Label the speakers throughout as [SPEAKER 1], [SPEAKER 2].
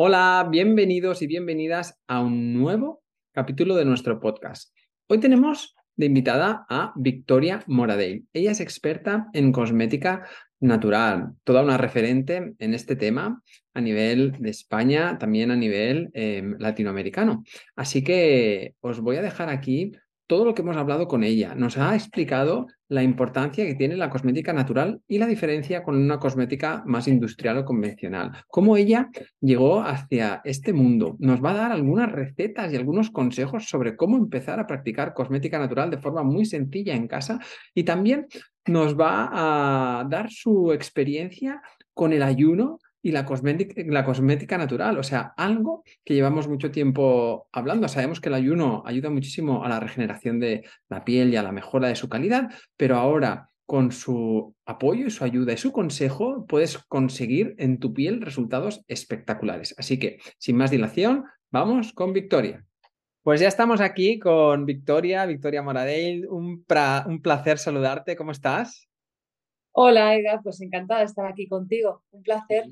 [SPEAKER 1] Hola, bienvenidos y bienvenidas a un nuevo capítulo de nuestro podcast. Hoy tenemos de invitada a Victoria Moradell. Ella es experta en cosmética natural, toda una referente en este tema a nivel de España, también a nivel em, latinoamericano. Así que os voy a dejar aquí todo lo que hemos hablado con ella. Nos ha explicado la importancia que tiene la cosmética natural y la diferencia con una cosmética más industrial o convencional. Cómo ella llegó hacia este mundo. Nos va a dar algunas recetas y algunos consejos sobre cómo empezar a practicar cosmética natural de forma muy sencilla en casa y también nos va a dar su experiencia con el ayuno y la cosmética, la cosmética natural, o sea, algo que llevamos mucho tiempo hablando. Sabemos que el ayuno ayuda muchísimo a la regeneración de la piel y a la mejora de su calidad, pero ahora con su apoyo y su ayuda y su consejo puedes conseguir en tu piel resultados espectaculares. Así que, sin más dilación, vamos con Victoria. Pues ya estamos aquí con Victoria, Victoria Moradell. Un, un placer saludarte. ¿Cómo estás?
[SPEAKER 2] Hola, Edgar. Pues encantada de estar aquí contigo. Un placer.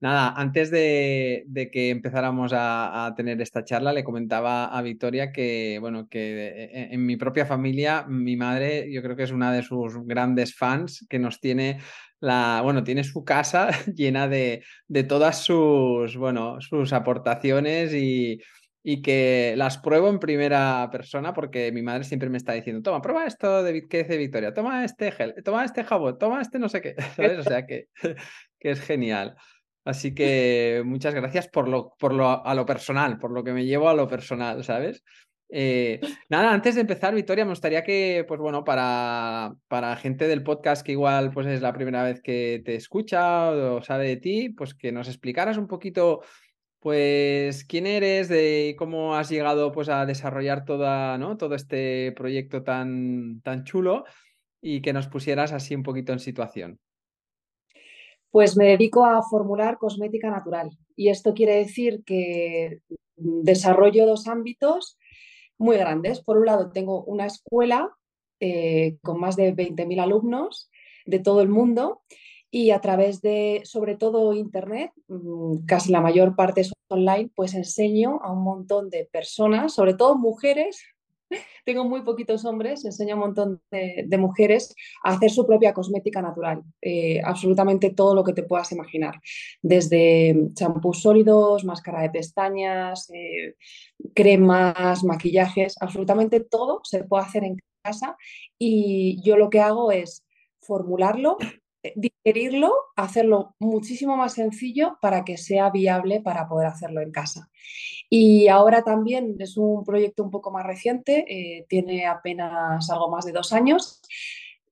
[SPEAKER 1] Nada, antes de, que empezáramos a, tener esta charla, le comentaba a Victoria que, bueno, que e, e, en, mi propia familia, mi madre, yo creo que es una de sus grandes fans, que nos tiene la, bueno, tiene su casa llena de, de todas sus, bueno, sus aportaciones y, y que las pruebo en primera persona porque mi madre siempre me está diciendo, toma, prueba esto de que dice Victoria, toma este gel, toma este jabón, toma este no sé qué, ¿sabes? O sea que, que es genial. Así que muchas gracias por lo, por lo, a lo personal, por lo que me llevo a lo personal, ¿sabes? Eh, nada, antes de empezar, Victoria, me gustaría que, pues bueno, para, para gente del podcast que igual pues es la primera vez que te escucha o sabe de ti, pues que nos explicaras un poquito, pues, quién eres, de cómo has llegado pues a desarrollar toda, ¿no? todo este proyecto tan, tan chulo y que nos pusieras así un poquito en situación.
[SPEAKER 2] Pues me dedico a formular cosmética natural y esto quiere decir que desarrollo dos ámbitos muy grandes. Por un lado, tengo una escuela eh, con más de 20.000 alumnos de todo el mundo y a través de, sobre todo, Internet, mm, casi la mayor parte es online, pues enseño a un montón de personas, sobre todo mujeres, tengo muy poquitos hombres, enseño a un montón de, mujeres a hacer su propia cosmética natural, eh, absolutamente todo lo que te puedas imaginar, desde champús sólidos, máscara de pestañas, eh, cremas, maquillajes, absolutamente todo se puede hacer en casa y yo lo que hago es formularlo digerirlo, hacerlo muchísimo más sencillo para que sea viable para poder hacerlo en casa. Y ahora también es un proyecto un poco más reciente, eh, tiene apenas algo más de dos años.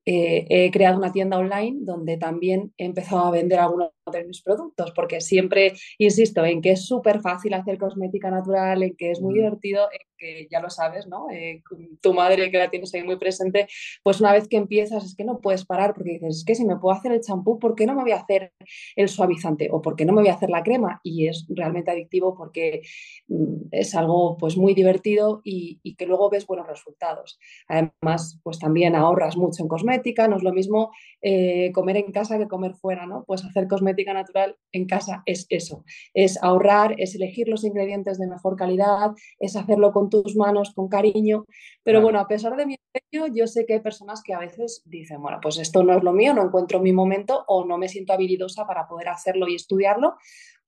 [SPEAKER 2] Eh, he creado una tienda online donde también he empezado a vender algunos de mis productos, porque siempre insisto en que es súper fácil hacer cosmética natural, en que es muy divertido, en que ya lo sabes, ¿no? Eh, tu madre que la tienes ahí muy presente, pues una vez que empiezas es que no puedes parar porque dices, es que si me puedo hacer el champú, ¿por qué no me voy a hacer el suavizante? ¿O por qué no me voy a hacer la crema? Y es realmente adictivo porque mm, es algo pues muy divertido y, que luego ves buenos resultados. Además, pues también ahorras mucho en cosmética, no es lo mismo eh, comer en casa que comer fuera, ¿no? Pues hacer cosmética natural en casa es eso, es ahorrar, es elegir los ingredientes de mejor calidad, es hacerlo con tus manos, con cariño. Pero bueno, a pesar de mi empeño, yo sé que hay personas que a veces dicen, bueno, pues esto no es lo mío, no encuentro mi momento o no me siento habilidosa para poder hacerlo y estudiarlo.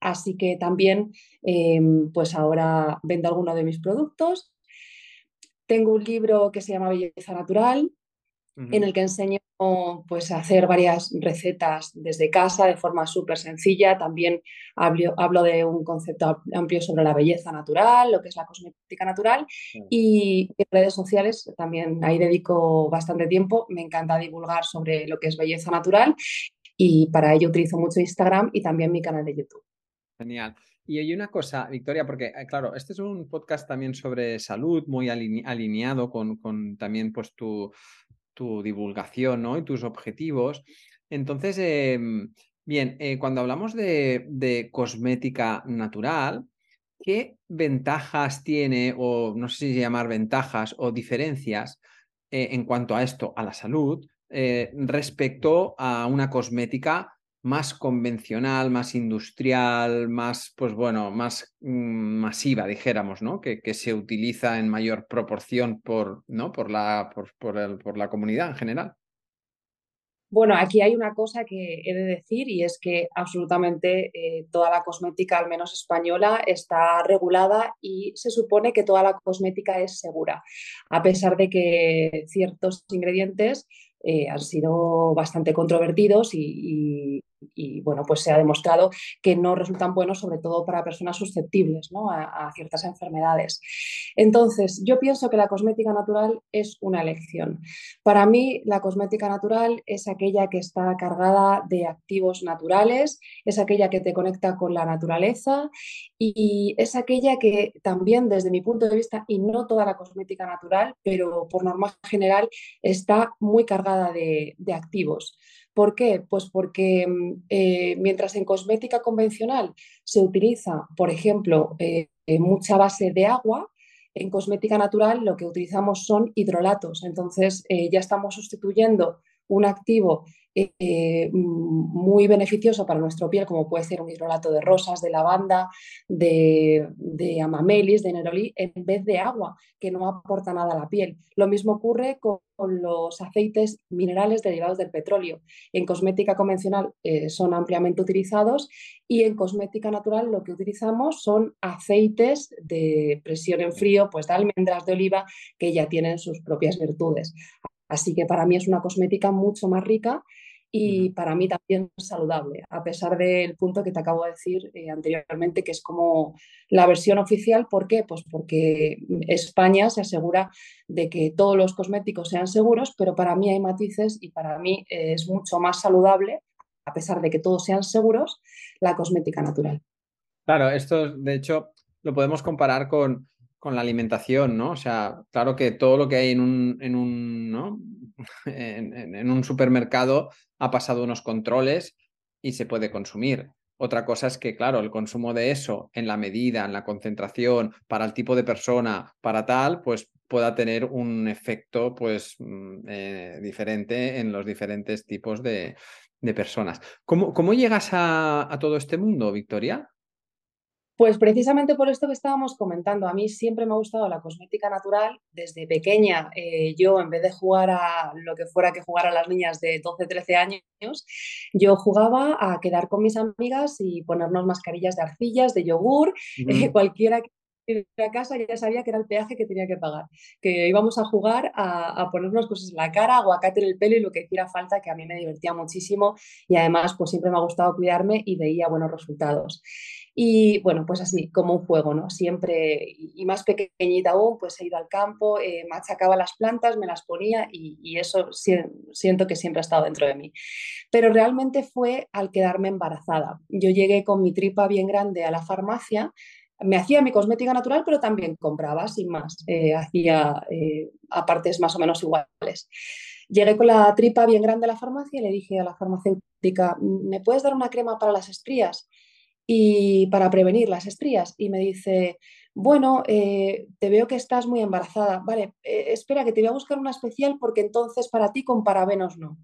[SPEAKER 2] Así que también, em, pues ahora vendo alguno de mis productos. Tengo un libro que se llama Belleza Natural, en el que enseño pues, a hacer varias recetas desde casa de forma súper sencilla. También hablo, hablo, de un concepto amplio sobre la belleza natural, lo que es la cosmética natural. Y en redes sociales también ahí dedico bastante tiempo. Me encanta divulgar sobre lo que es belleza natural y para ello utilizo mucho Instagram y también mi canal de YouTube.
[SPEAKER 1] Genial. Y hay una cosa, Victoria, porque eh, claro, este es un podcast también sobre salud, muy alineado con, con también pues tu, tu divulgación ¿no? y tus objetivos. Entonces, em, bien, eh, cuando hablamos de, cosmética natural, ¿qué ventajas tiene, o no sé si llamar ventajas o diferencias eh, en cuanto a esto, a la salud, eh, respecto a una cosmética más convencional, más industrial, más, pues bueno, más mm, masiva, dijéramos, ¿no? Que, que, se utiliza en mayor proporción por, ¿no? por, la, por, por, el, por la comunidad en general.
[SPEAKER 2] Bueno, aquí hay una cosa que he de decir y es que absolutamente eh, toda la cosmética, al menos española, está regulada y se supone que toda la cosmética es segura, a pesar de que ciertos ingredientes eh, han sido bastante controvertidos y, y bueno, pues se ha demostrado que no resultan buenos, sobre todo para personas susceptibles ¿no? a, ciertas enfermedades. Entonces, yo pienso que la cosmética natural es una elección. Para mí, la cosmética natural es aquella que está cargada de activos naturales, es aquella que te conecta con la naturaleza y es aquella que también, desde mi punto de vista, y no toda la cosmética natural, pero por norma general, está muy cargada de activos. ¿Por qué? Pues porque mm, eh, mientras en cosmética convencional se utiliza, por ejemplo, eh, mucha base de agua, en cosmética natural lo que utilizamos son hidrolatos. Entonces eh, ya estamos sustituyendo un activo eh, muy beneficioso para nuestra piel, como puede ser un hidrolato de rosas, de lavanda, de, de, amamelis, de neroli, en vez de agua, que no aporta nada a la piel. Lo mismo ocurre con, los aceites minerales derivados del petróleo. En cosmética convencional eh, son ampliamente utilizados y en cosmética natural lo que utilizamos son aceites de presión en frío, pues de almendras, de oliva, que ya tienen sus propias virtudes. Así que para mí es una cosmética mucho más rica y para mí también saludable, a pesar del punto que te acabo de decir eh, anteriormente, que es como la versión oficial. ¿Por qué? Pues porque España se asegura de que todos los cosméticos sean seguros, pero para mí hay matices y para mí es mucho más saludable, a pesar de que todos sean seguros, la cosmética natural.
[SPEAKER 1] Claro, esto de hecho lo podemos comparar con con la alimentación, ¿no? O sea, claro que todo lo que hay en un, en un, ¿no? en, un supermercado ha pasado unos controles y se puede consumir. Otra cosa es que, claro, el consumo de eso en la medida, en la concentración, para el tipo de persona, para tal, pues pueda tener un efecto pues mm, eh, diferente en los diferentes tipos de, personas. ¿Cómo, ¿Cómo, llegas a todo este mundo, Victoria?
[SPEAKER 2] Pues precisamente por esto que estábamos comentando, a mí siempre me ha gustado la cosmética natural. Desde pequeña, eh, yo en vez de jugar a lo que fuera que jugar a las niñas de 12, 13 años, yo jugaba a quedar con mis amigas y ponernos mascarillas de arcillas, de yogur, eh, cualquiera que a casa ya sabía que era el peaje que tenía que pagar, que íbamos a jugar a, a, ponernos cosas en la cara, aguacate en el pelo y lo que hiciera falta, que a mí me divertía muchísimo y además pues siempre me ha gustado cuidarme y veía buenos resultados. Y bueno, pues así, como un juego, ¿no? Siempre, y más pequeñita aún, pues he ido al campo, eh, machacaba las plantas, me las ponía y, eso siento que siempre ha estado dentro de mí. Pero realmente fue al quedarme embarazada. Yo llegué con mi tripa bien grande a la farmacia, me hacía mi cosmética natural, pero también compraba, sin más, eh, hacía eh, a partes más o menos iguales. Llegué con la tripa bien grande a la farmacia y le dije a la farmacéutica, ¿me puedes dar una crema para las estrías? Y para prevenir las estrías. Y me dice, bueno, eh, te veo que estás muy embarazada. Vale, eh, espera, que te voy a buscar una especial porque entonces para ti con parabenos no.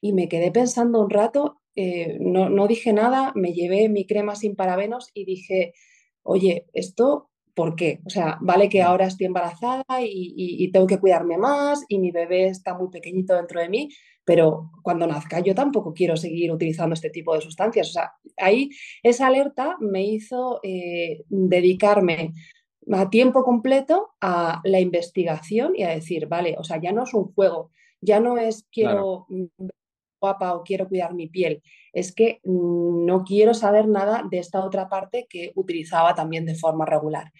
[SPEAKER 2] Y me quedé pensando un rato, eh, no, no, dije nada, me llevé mi crema sin parabenos y dije, oye, esto, ¿por qué? O sea, vale que ahora estoy embarazada y, y tengo que cuidarme más y mi bebé está muy pequeñito dentro de mí, pero cuando nazca yo tampoco quiero seguir utilizando este tipo de sustancias. O sea, ahí esa alerta me hizo eh, dedicarme a tiempo completo a la investigación y a decir, vale, o sea, ya no es un juego, ya no es quiero guapa o quiero cuidar mi piel, es que no quiero saber nada de esta otra parte que utilizaba también de forma regular.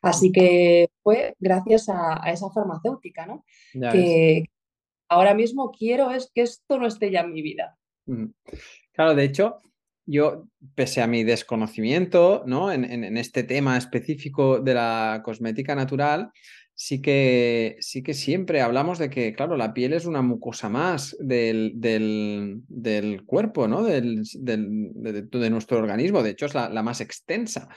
[SPEAKER 2] Así que fue gracias a, esa farmacéutica, ¿no? que, ahora mismo quiero es que esto no esté ya en mi vida.
[SPEAKER 1] Claro, de hecho, yo, pese a mi desconocimiento ¿no? en, este tema específico de la cosmética natural, sí que, sí que siempre hablamos de que, claro, la piel es una mucosa más del, del, cuerpo, ¿no? Del, de, nuestro organismo. De hecho, es la, la, más extensa.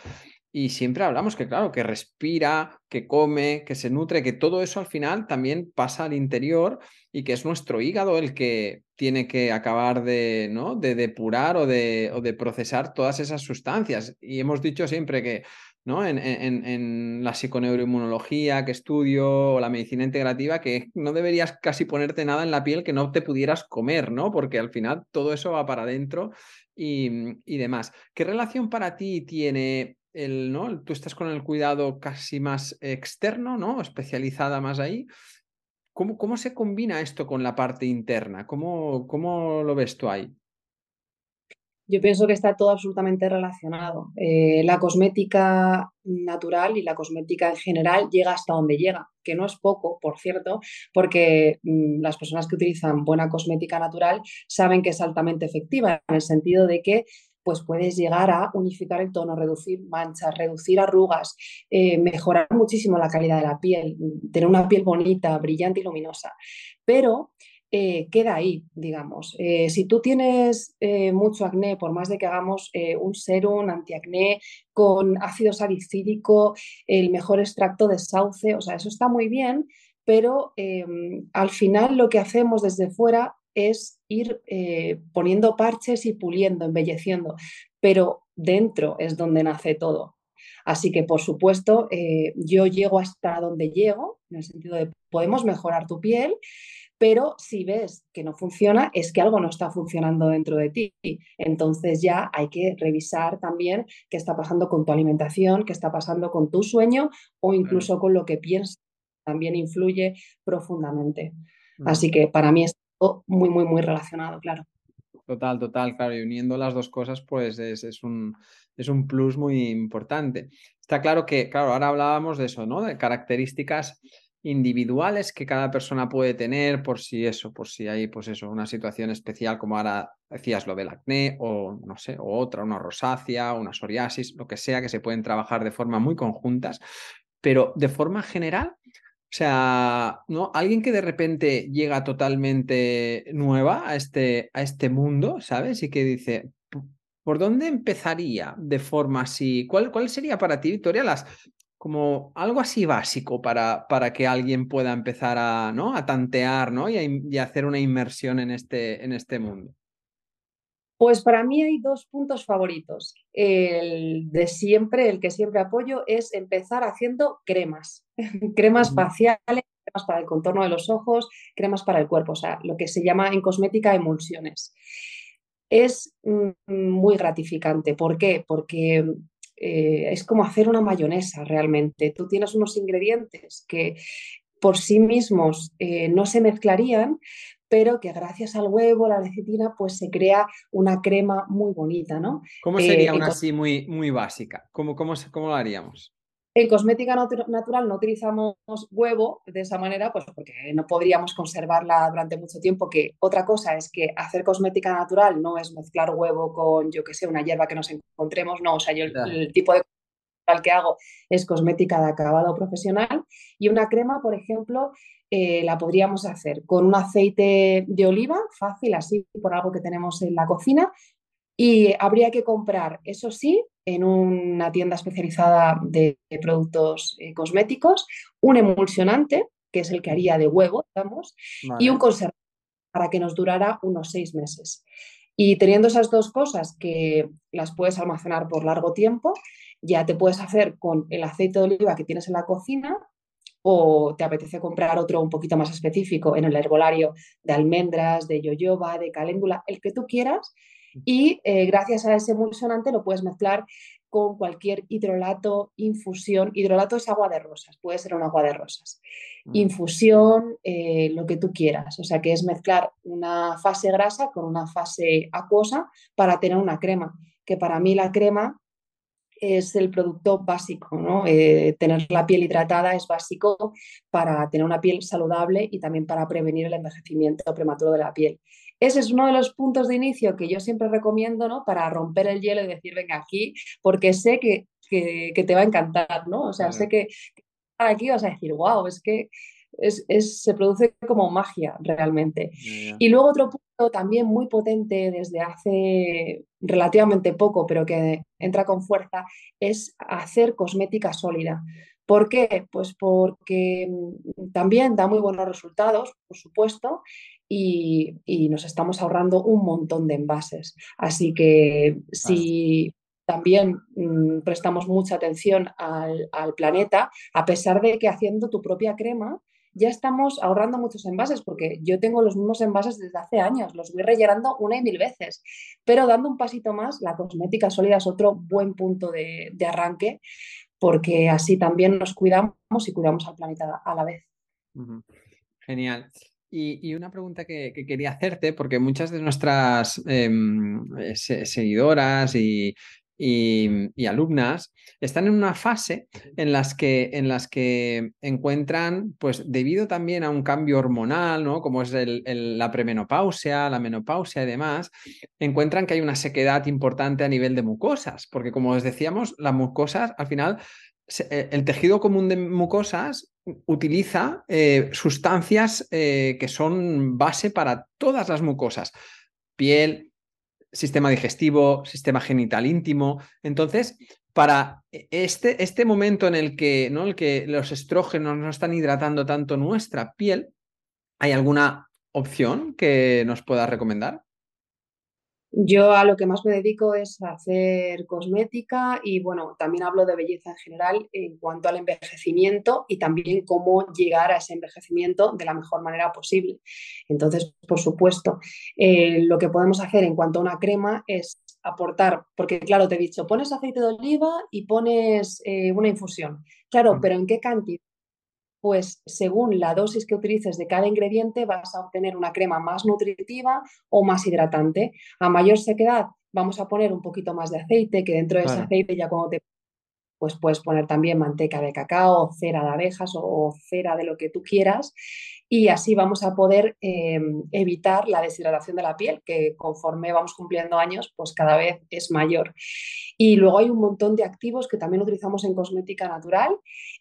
[SPEAKER 1] y siempre hablamos que, claro, que respira, que come, que se nutre, que todo eso al final también pasa al interior y que es nuestro hígado el que tiene que acabar de, ¿no? de depurar o de, o de procesar todas esas sustancias. Y hemos dicho siempre que ¿no? En, en, en, la psiconeuroinmunología que estudio o la medicina integrativa, que no deberías casi ponerte nada en la piel que no te pudieras comer, ¿no? Porque al final todo eso va para adentro y, y demás. ¿Qué relación para ti tiene el, ¿no? Tú estás con el cuidado casi más externo, ¿no? Especializada más ahí. ¿Cómo, cómo se combina esto con la parte interna? ¿Cómo, cómo lo ves tú ahí?
[SPEAKER 2] Yo pienso que está todo absolutamente relacionado. Eh, la cosmética natural y la cosmética en general llega hasta donde llega, que no es poco, por cierto, porque mm, las personas que utilizan buena cosmética natural saben que es altamente efectiva, en el sentido de que pues puedes llegar a unificar el tono, reducir manchas, reducir arrugas, eh, mejorar muchísimo la calidad de la piel, tener una piel bonita, brillante y luminosa. Pero eh, queda ahí, digamos. Eh, si tú tienes mucho acné, por más de que hagamos un serum antiacné con ácido salicílico, el mejor extracto de sauce, o sea, eso está muy bien, pero al final lo que hacemos desde fuera es ir eh, poniendo parches y puliendo, embelleciendo, pero dentro es donde nace todo. Así que, por supuesto, eh, yo llego hasta donde llego, en el sentido de podemos mejorar tu piel, pero si ves que no funciona, es que algo no está funcionando dentro de ti. Entonces ya hay que revisar también qué está pasando con tu alimentación, qué está pasando con tu sueño o incluso con lo que piensas. También influye profundamente. Así que para mí es muy, muy, muy relacionado, claro.
[SPEAKER 1] Total, total, claro. Y uniendo las dos cosas, pues es, un, es un plus muy importante. Está claro que, claro, ahora hablábamos de eso, ¿no? De características individuales que cada persona puede tener por si eso, por si hay, pues eso, una situación especial como ahora decías lo del acné o no sé, o otra, una rosácea, una psoriasis, lo que sea, que se pueden trabajar de forma muy conjuntas, pero de forma general o sea, ¿no? Alguien que de repente llega totalmente nueva a este, a este mundo, ¿sabes? Y que dice, ¿por dónde empezaría de forma así? ¿Cuál, cuál sería para ti, Victoria, las, como algo así básico para, para que alguien pueda empezar a, ¿no? a tantear ¿no? y, y hacer una inmersión en este, en este mundo?
[SPEAKER 2] Pues para mí hay dos puntos favoritos. El de siempre, el que siempre apoyo, es empezar haciendo cremas. cremas faciales, cremas para el contorno de los ojos, cremas para el cuerpo, o sea, lo que se llama en cosmética emulsiones. Es mm, muy gratificante. ¿Por qué? Porque eh, es como hacer una mayonesa realmente. Tú tienes unos ingredientes que por sí mismos eh, no se mezclarían, pero que gracias al huevo, la lecitina, pues se crea una crema muy bonita, ¿no?
[SPEAKER 1] ¿Cómo sería eh, una así muy, muy básica? ¿Cómo, cómo, cómo lo haríamos?
[SPEAKER 2] En cosmética natural no utilizamos huevo de esa manera, pues porque no podríamos conservarla durante mucho tiempo, que otra cosa es que hacer cosmética natural no es mezclar huevo con, yo que sé, una hierba que nos encontremos, no, o sea, yo el, tipo de que hago es cosmética de acabado profesional y una crema, por ejemplo, eh, la podríamos hacer con un aceite de oliva, fácil, así por algo que tenemos en la cocina. Y habría que comprar, eso sí, en una tienda especializada de, productos eh, cosméticos, un emulsionante, que es el que haría de huevo, digamos, y un conservador para que nos durara unos seis meses. Y teniendo esas dos cosas que las puedes almacenar por largo tiempo, ya te puedes hacer con el aceite de oliva que tienes en la cocina o te apetece comprar otro un poquito más específico en el herbolario de almendras, de yoyoba, de caléndula, el que tú quieras. Y eh, gracias a ese emulsionante lo puedes mezclar con cualquier hidrolato, infusión. Hidrolato es agua de rosas, puede ser un agua de rosas. Mm. Infusión, eh, lo que tú quieras. O sea que es mezclar una fase grasa con una fase acuosa para tener una crema. Que para mí la crema es el producto básico, ¿no? Eh, tener la piel hidratada es básico para tener una piel saludable y también para prevenir el envejecimiento prematuro de la piel. Ese es uno de los puntos de inicio que yo siempre recomiendo, ¿no? Para romper el hielo y decir, venga aquí, porque sé que, te va a encantar, ¿no? O sea, sé que aquí vas a decir, wow, es que es, se produce como magia realmente. Y luego otro punto también muy potente desde hace relativamente poco, pero que entra con fuerza, es hacer cosmética sólida. ¿Por qué? Pues porque mm, también da muy buenos resultados, por supuesto, y, nos estamos ahorrando un montón de envases. Así que si también mm, prestamos mucha atención al, planeta, a pesar de que haciendo tu propia crema ya estamos ahorrando muchos envases, porque yo tengo los mismos envases desde hace años, los voy rellenando una y mil veces, pero dando un pasito más, la cosmética sólida es otro buen punto de, arranque, porque así también nos cuidamos y cuidamos al planeta a la vez.
[SPEAKER 1] Genial. Y, una pregunta que, quería hacerte, porque muchas de nuestras em, eh, seguidoras y, alumnas están en una fase en las que, en las que encuentran, pues debido también a un cambio hormonal, ¿no? como es la premenopausia, la menopausia y demás, encuentran que hay una sequedad importante a nivel de mucosas, porque como os decíamos, las mucosas al final eh, el tejido común de mucosas utiliza eh, sustancias eh, que son base para todas las mucosas. Piel, sistema digestivo, sistema genital íntimo. Entonces, para este, este momento en el que, ¿no? el que los estrógenos no están hidratando tanto nuestra piel, ¿hay alguna opción que nos pueda recomendar?
[SPEAKER 2] Yo a lo que más me dedico es a hacer cosmética y bueno, también hablo de belleza en general en cuanto al envejecimiento y también cómo llegar a ese envejecimiento de la mejor manera posible. Entonces, por supuesto, eh, lo que podemos hacer en cuanto a una crema es aportar, porque claro, te he dicho, pones aceite de oliva y pones eh, una infusión. Claro, mm. pero ¿en qué cantidad? Pues según la dosis que utilices de cada ingrediente vas a obtener una crema más nutritiva o más hidratante. A mayor sequedad vamos a poner un poquito más de aceite, que dentro de ese aceite ya cuando te pues puedes poner también manteca de cacao, cera de abejas o cera de lo que tú quieras y así vamos a poder em, evitar la deshidratación de la piel, que conforme vamos cumpliendo años, pues cada vez es mayor. Y luego hay un montón de activos que también utilizamos en cosmética natural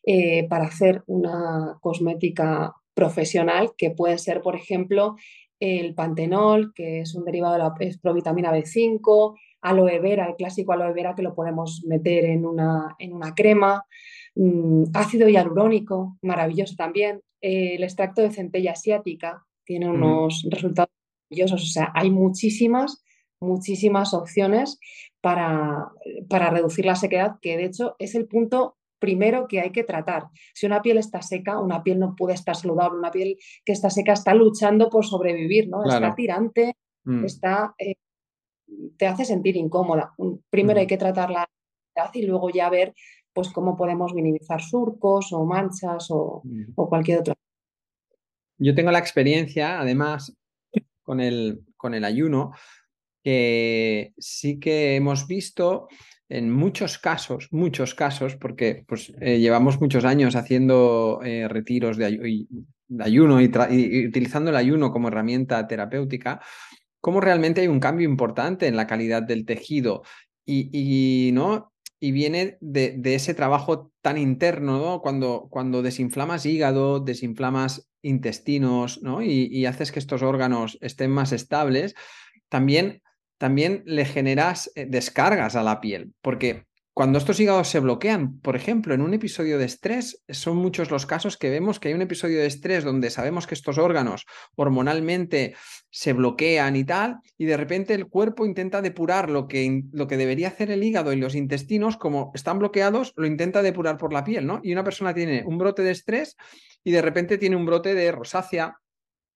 [SPEAKER 2] eh, para hacer una cosmética profesional, que puede ser, por ejemplo, el pantenol, que es un derivado de la provitamina B5, aloe vera, el clásico aloe vera que lo podemos meter en una, en una crema, mm, ácido hialurónico, maravilloso también, el extracto de centella asiática tiene unos resultados maravillosos. O sea, hay muchísimas, muchísimas opciones para, para reducir la sequedad, que de hecho es el punto primero que hay que tratar. Si una piel está seca, una piel no puede estar saludable, una piel que está seca está luchando por sobrevivir, ¿no? Está tirante, mm. está, eh, te hace sentir incómoda. Primero hay que tratar la y luego ya ver pues cómo podemos minimizar surcos o manchas o, cualquier otro.
[SPEAKER 1] Yo tengo la experiencia, además, con el, con el ayuno, que sí que hemos visto en muchos casos, muchos casos, porque pues, eh, llevamos muchos años haciendo eh, retiros de, ayuno y, utilizando el ayuno como herramienta terapéutica, cómo realmente hay un cambio importante en la calidad del tejido. Y, y, ¿no? Y viene de, ese trabajo tan interno, ¿no? Cuando, desinflamas hígado, desinflamas intestinos, ¿no? Y, haces que estos órganos estén más estables, también, también le generas eh, descargas a la piel, porque cuando estos hígados se bloquean, por ejemplo, en un episodio de estrés, son muchos los casos que vemos que hay un episodio de estrés donde sabemos que estos órganos hormonalmente se bloquean y tal, y de repente el cuerpo intenta depurar lo que, lo que debería hacer el hígado y los intestinos, como están bloqueados, lo intenta depurar por la piel, ¿no? Y una persona tiene un brote de estrés y de repente tiene un brote de rosácea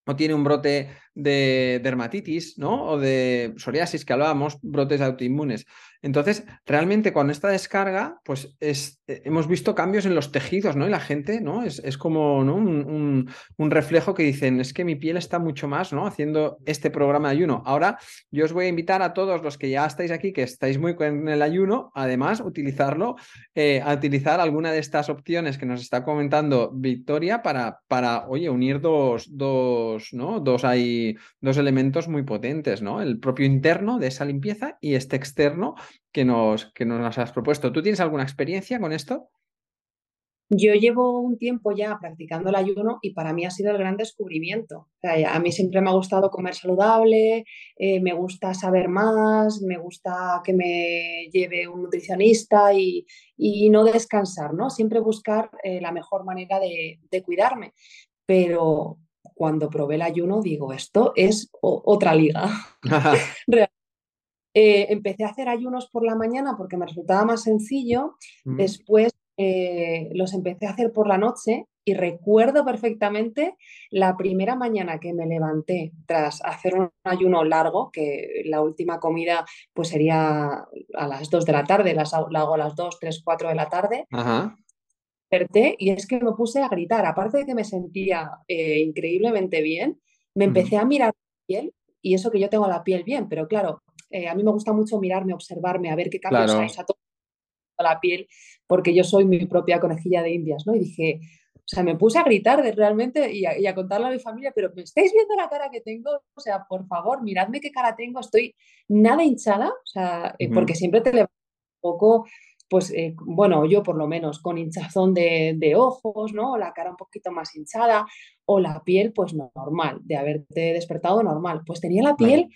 [SPEAKER 1] o tiene un brote de dermatitis, ¿no? O de psoriasis que hablábamos, brotes autoinmunes. Entonces, realmente cuando esta descarga, pues es, eh, hemos visto cambios en los tejidos, ¿no? Y la gente, ¿no? Es, es como. Un, un, reflejo que dicen, es que mi piel está mucho más, ¿no? Haciendo este programa de ayuno. Ahora, yo os voy a invitar a todos los que ya estáis aquí, que estáis muy con el ayuno, además, utilizarlo, eh, a utilizar alguna de estas opciones que nos está comentando Victoria para, para oye, unir dos, dos, ¿no? Dos, dos elementos muy potentes, ¿no? El propio interno de esa limpieza y este externo que nos, que nos has propuesto. ¿Tú tienes alguna experiencia con esto?
[SPEAKER 2] Yo llevo un tiempo ya practicando el ayuno y para mí ha sido el gran descubrimiento. a mí siempre me ha gustado comer saludable, eh, me gusta saber más, me gusta que me lleve un nutricionista y, no descansar, ¿no? Siempre buscar eh, la mejor manera de, cuidarme. Pero cuando probé el ayuno digo, esto es otra liga. Eh, empecé a hacer ayunos por la mañana porque me resultaba más sencillo. Mm. Después eh, los empecé a hacer por la noche y recuerdo perfectamente la primera mañana que me levanté tras hacer un ayuno largo, que la última comida pues sería a las 2 de la tarde, las, la hago a las 2, 3, 4 de la tarde. Ajá. Y es que me puse a gritar, aparte de que me sentía eh, increíblemente bien, me empecé a mirar la piel y eso que yo tengo la piel bien, pero claro, eh, a mí me gusta mucho mirarme, observarme, a ver qué cambios hay. La piel, porque yo soy mi propia conejilla de indias, ¿no? Y dije, o sea, me puse a gritar de realmente y a, contarle a mi familia, pero ¿me estáis viendo la cara que tengo? O sea, por favor, miradme qué cara tengo, estoy nada hinchada, o sea, eh, porque siempre te levantas un poco, pues, eh, bueno, yo por lo menos con hinchazón de, de, ojos, ¿no? La cara un poquito más hinchada o la piel, pues normal, de haberte despertado normal. Pues tenía la piel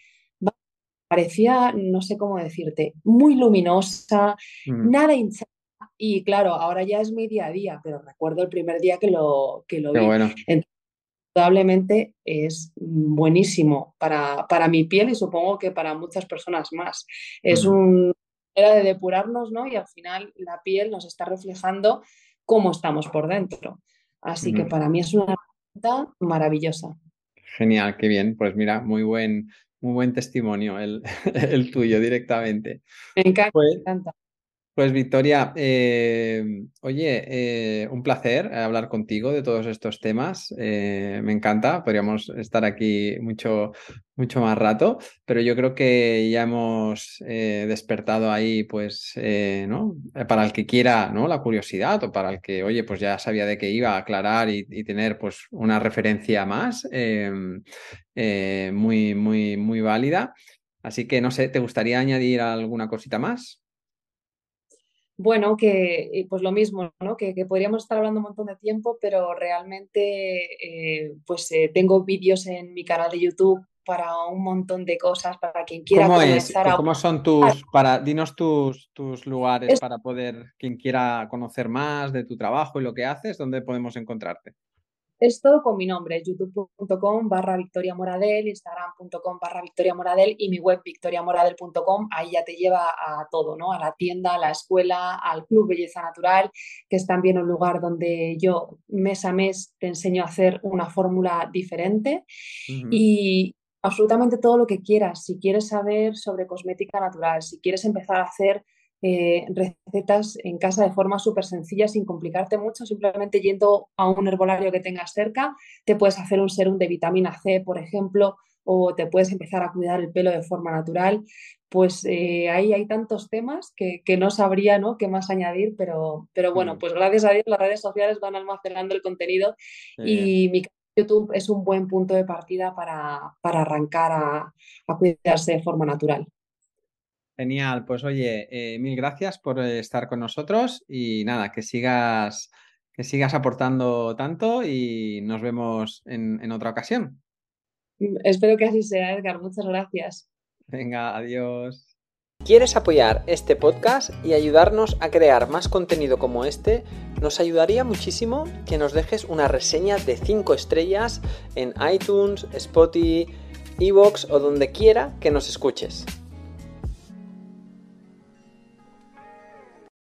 [SPEAKER 2] parecía, no sé cómo decirte, muy luminosa, mm. nada hinchada. Y claro, ahora ya es mi día a día, pero recuerdo el primer día que lo, que lo vi. Bueno. probablemente es buenísimo para, para, mi piel y supongo que para muchas personas más. Es una manera de depurarnos, ¿no? Y al final la piel nos está reflejando cómo estamos por dentro. Así que para mí es una herramienta maravillosa.
[SPEAKER 1] Genial, qué bien. Pues mira, muy buen, muy buen testimonio el, el tuyo directamente.
[SPEAKER 2] Me encanta.
[SPEAKER 1] Pues,
[SPEAKER 2] me encanta.
[SPEAKER 1] Pues Victoria, eh, oye, eh, un placer hablar contigo de todos estos temas. Eh, me encanta, podríamos estar aquí mucho, mucho más rato, pero yo creo que ya hemos despertado ahí, pues, ¿no? Para el que quiera, ¿no? La curiosidad o para el que, oye, pues ya sabía de qué iba a aclarar y, y tener, pues, una referencia más muy, muy, muy válida. Así que, no sé, ¿te gustaría añadir alguna cosita más?
[SPEAKER 2] Bueno, que pues lo mismo, ¿no? que, podríamos estar hablando un montón de tiempo, pero realmente eh, pues eh, tengo vídeos en mi canal de YouTube para un montón de cosas, para quien quiera
[SPEAKER 1] ¿Cómo comenzar ¿Cómo son tus, para, dinos tus, tus lugares para poder, quien quiera conocer más de tu trabajo y lo que haces, ¿dónde podemos encontrarte?
[SPEAKER 2] Es todo con mi nombre, youtube.com barra Victoria Moradel, instagram.com barra Victoria Moradel y mi web victoriamoradel.com, ahí ya te lleva a todo, ¿no? A la tienda, a la escuela, al Club Belleza Natural, que es también un lugar donde yo mes a mes te enseño a hacer una fórmula diferente y absolutamente todo lo que quieras. Si quieres saber sobre cosmética natural, si quieres empezar a hacer eh, recetas en casa de forma súper sencilla, sin complicarte mucho, simplemente yendo a un herbolario que tengas cerca, te puedes hacer un serum de vitamina C, por ejemplo, o te puedes empezar a cuidar el pelo de forma natural. Pues eh, ahí hay tantos temas que, no sabría ¿no? qué más añadir, pero, pero bueno, mm. pues gracias a Dios las redes sociales van almacenando el contenido y mi YouTube es un buen punto de partida para, arrancar a cuidarse de forma natural.
[SPEAKER 1] Genial, pues oye, eh, mil gracias por estar con nosotros y nada, que sigas, que sigas aportando tanto y nos vemos en, en otra ocasión.
[SPEAKER 2] Mm, espero que así sea, Edgar. Muchas gracias.
[SPEAKER 1] Venga, adiós. ¿Quieres apoyar este podcast y ayudarnos a crear más contenido como este? Nos ayudaría muchísimo que nos dejes una reseña de 5 estrellas en iTunes, Spotify, Evox o donde quiera que nos escuches.